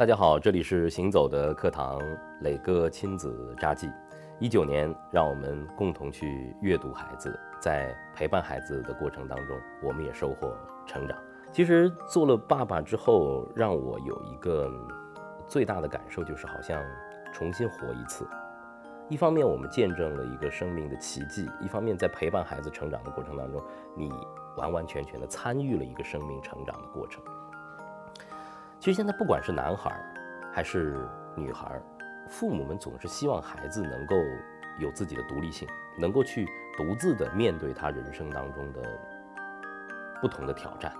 大家好，这里是行走的课堂，磊哥亲子札记。一九年，让我们共同去阅读孩子，在陪伴孩子的过程当中，我们也收获成长。其实做了爸爸之后，让我有一个最大的感受，就是好像重新活一次。一方面，我们见证了一个生命的奇迹；一方面，在陪伴孩子成长的过程当中，你完完全全的参与了一个生命成长的过程。其实现在不管是男孩还是女孩，父母们总是希望孩子能够有自己的独立性，能够去独自的面对他人生当中的不同的挑战。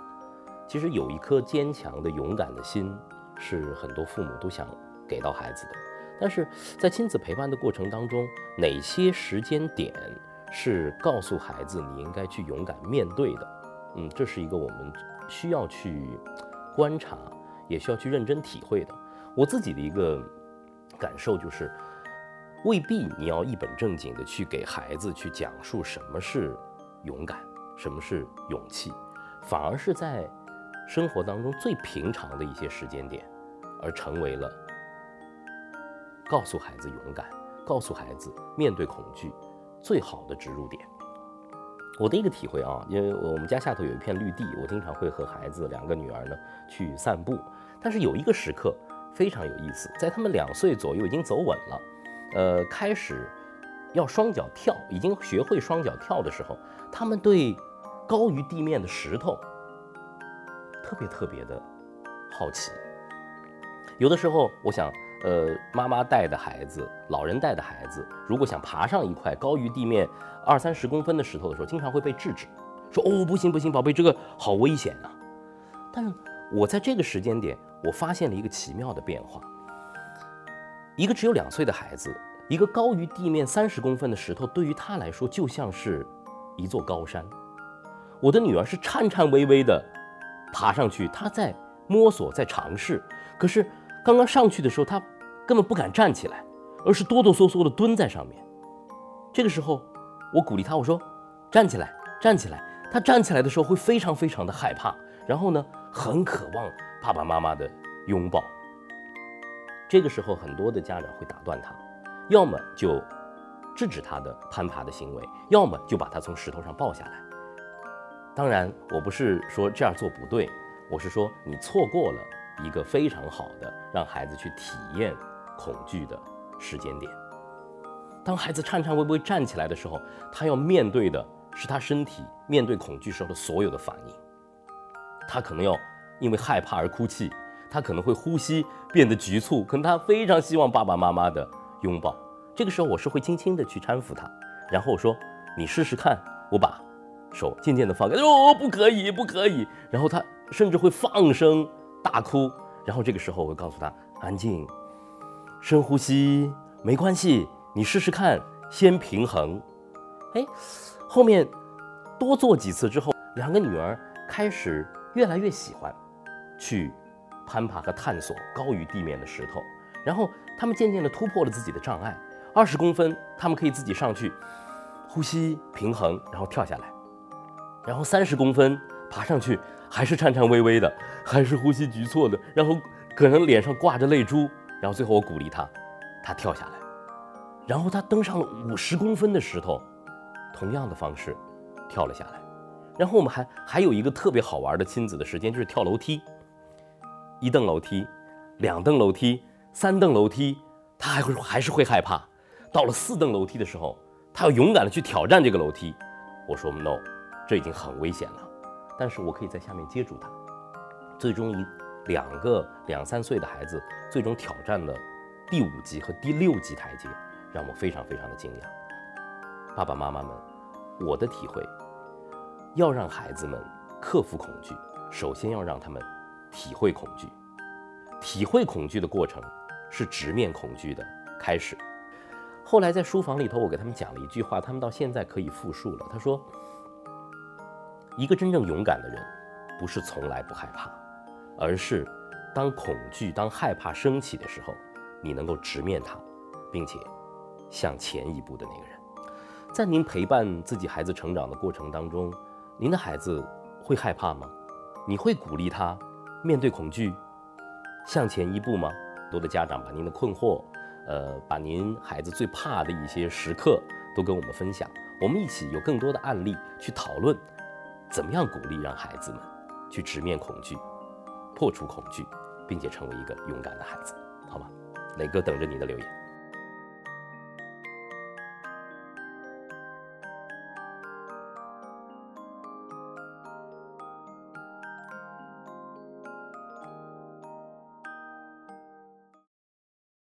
其实有一颗坚强的、勇敢的心，是很多父母都想给到孩子的。但是在亲子陪伴的过程当中，哪些时间点是告诉孩子你应该去勇敢面对的？嗯，这是一个我们需要去观察。也需要去认真体会的。我自己的一个感受就是，未必你要一本正经的去给孩子去讲述什么是勇敢，什么是勇气，反而是在生活当中最平常的一些时间点，而成为了告诉孩子勇敢、告诉孩子面对恐惧最好的植入点。我的一个体会啊，因为我们家下头有一片绿地，我经常会和孩子两个女儿呢去散步。但是有一个时刻非常有意思，在他们两岁左右已经走稳了，呃，开始要双脚跳，已经学会双脚跳的时候，他们对高于地面的石头特别特别的好奇。有的时候，我想，呃，妈妈带的孩子，老人带的孩子，如果想爬上一块高于地面二三十公分的石头的时候，经常会被制止，说：“哦，不行不行，宝贝，这个好危险啊！”但是我在这个时间点。我发现了一个奇妙的变化。一个只有两岁的孩子，一个高于地面三十公分的石头，对于他来说就像是一座高山。我的女儿是颤颤巍巍地爬上去，她在摸索，在尝试。可是刚刚上去的时候，她根本不敢站起来，而是哆哆嗦嗦地蹲在上面。这个时候，我鼓励她，我说：“站起来，站起来。”她站起来的时候会非常非常的害怕，然后呢，很渴望。爸爸妈妈的拥抱。这个时候，很多的家长会打断他，要么就制止他的攀爬的行为，要么就把他从石头上抱下来。当然，我不是说这样做不对，我是说你错过了一个非常好的让孩子去体验恐惧的时间点。当孩子颤颤巍巍站起来的时候，他要面对的是他身体面对恐惧时候的所有的反应，他可能要。因为害怕而哭泣，他可能会呼吸变得局促，可能他非常希望爸爸妈妈的拥抱。这个时候，我是会轻轻的去搀扶他，然后我说：“你试试看。”我把手渐渐的放开，哦，不可以，不可以。然后他甚至会放声大哭。然后这个时候，我会告诉他：“安静，深呼吸，没关系，你试试看，先平衡。”哎，后面多做几次之后，两个女儿开始越来越喜欢。去攀爬和探索高于地面的石头，然后他们渐渐地突破了自己的障碍。二十公分，他们可以自己上去，呼吸平衡，然后跳下来。然后三十公分爬上去，还是颤颤巍巍的，还是呼吸局促的，然后可能脸上挂着泪珠。然后最后我鼓励他，他跳下来。然后他登上了五十公分的石头，同样的方式跳了下来。然后我们还还有一个特别好玩的亲子的时间，就是跳楼梯。一蹬楼梯，两蹬楼梯，三蹬楼梯，他还会还是会害怕。到了四蹬楼梯的时候，他要勇敢的去挑战这个楼梯。我说 no，这已经很危险了。但是我可以在下面接住他。最终一两个两三岁的孩子，最终挑战了第五级和第六级台阶，让我非常非常的惊讶。爸爸妈妈们，我的体会，要让孩子们克服恐惧，首先要让他们。体会恐惧，体会恐惧的过程是直面恐惧的开始。后来在书房里头，我给他们讲了一句话，他们到现在可以复述了。他说：“一个真正勇敢的人，不是从来不害怕，而是当恐惧、当害怕升起的时候，你能够直面它，并且向前一步的那个人。”在您陪伴自己孩子成长的过程当中，您的孩子会害怕吗？你会鼓励他？面对恐惧，向前一步吗？多的家长把您的困惑，呃，把您孩子最怕的一些时刻都跟我们分享，我们一起有更多的案例去讨论，怎么样鼓励让孩子们去直面恐惧，破除恐惧，并且成为一个勇敢的孩子，好吗？磊哥等着你的留言。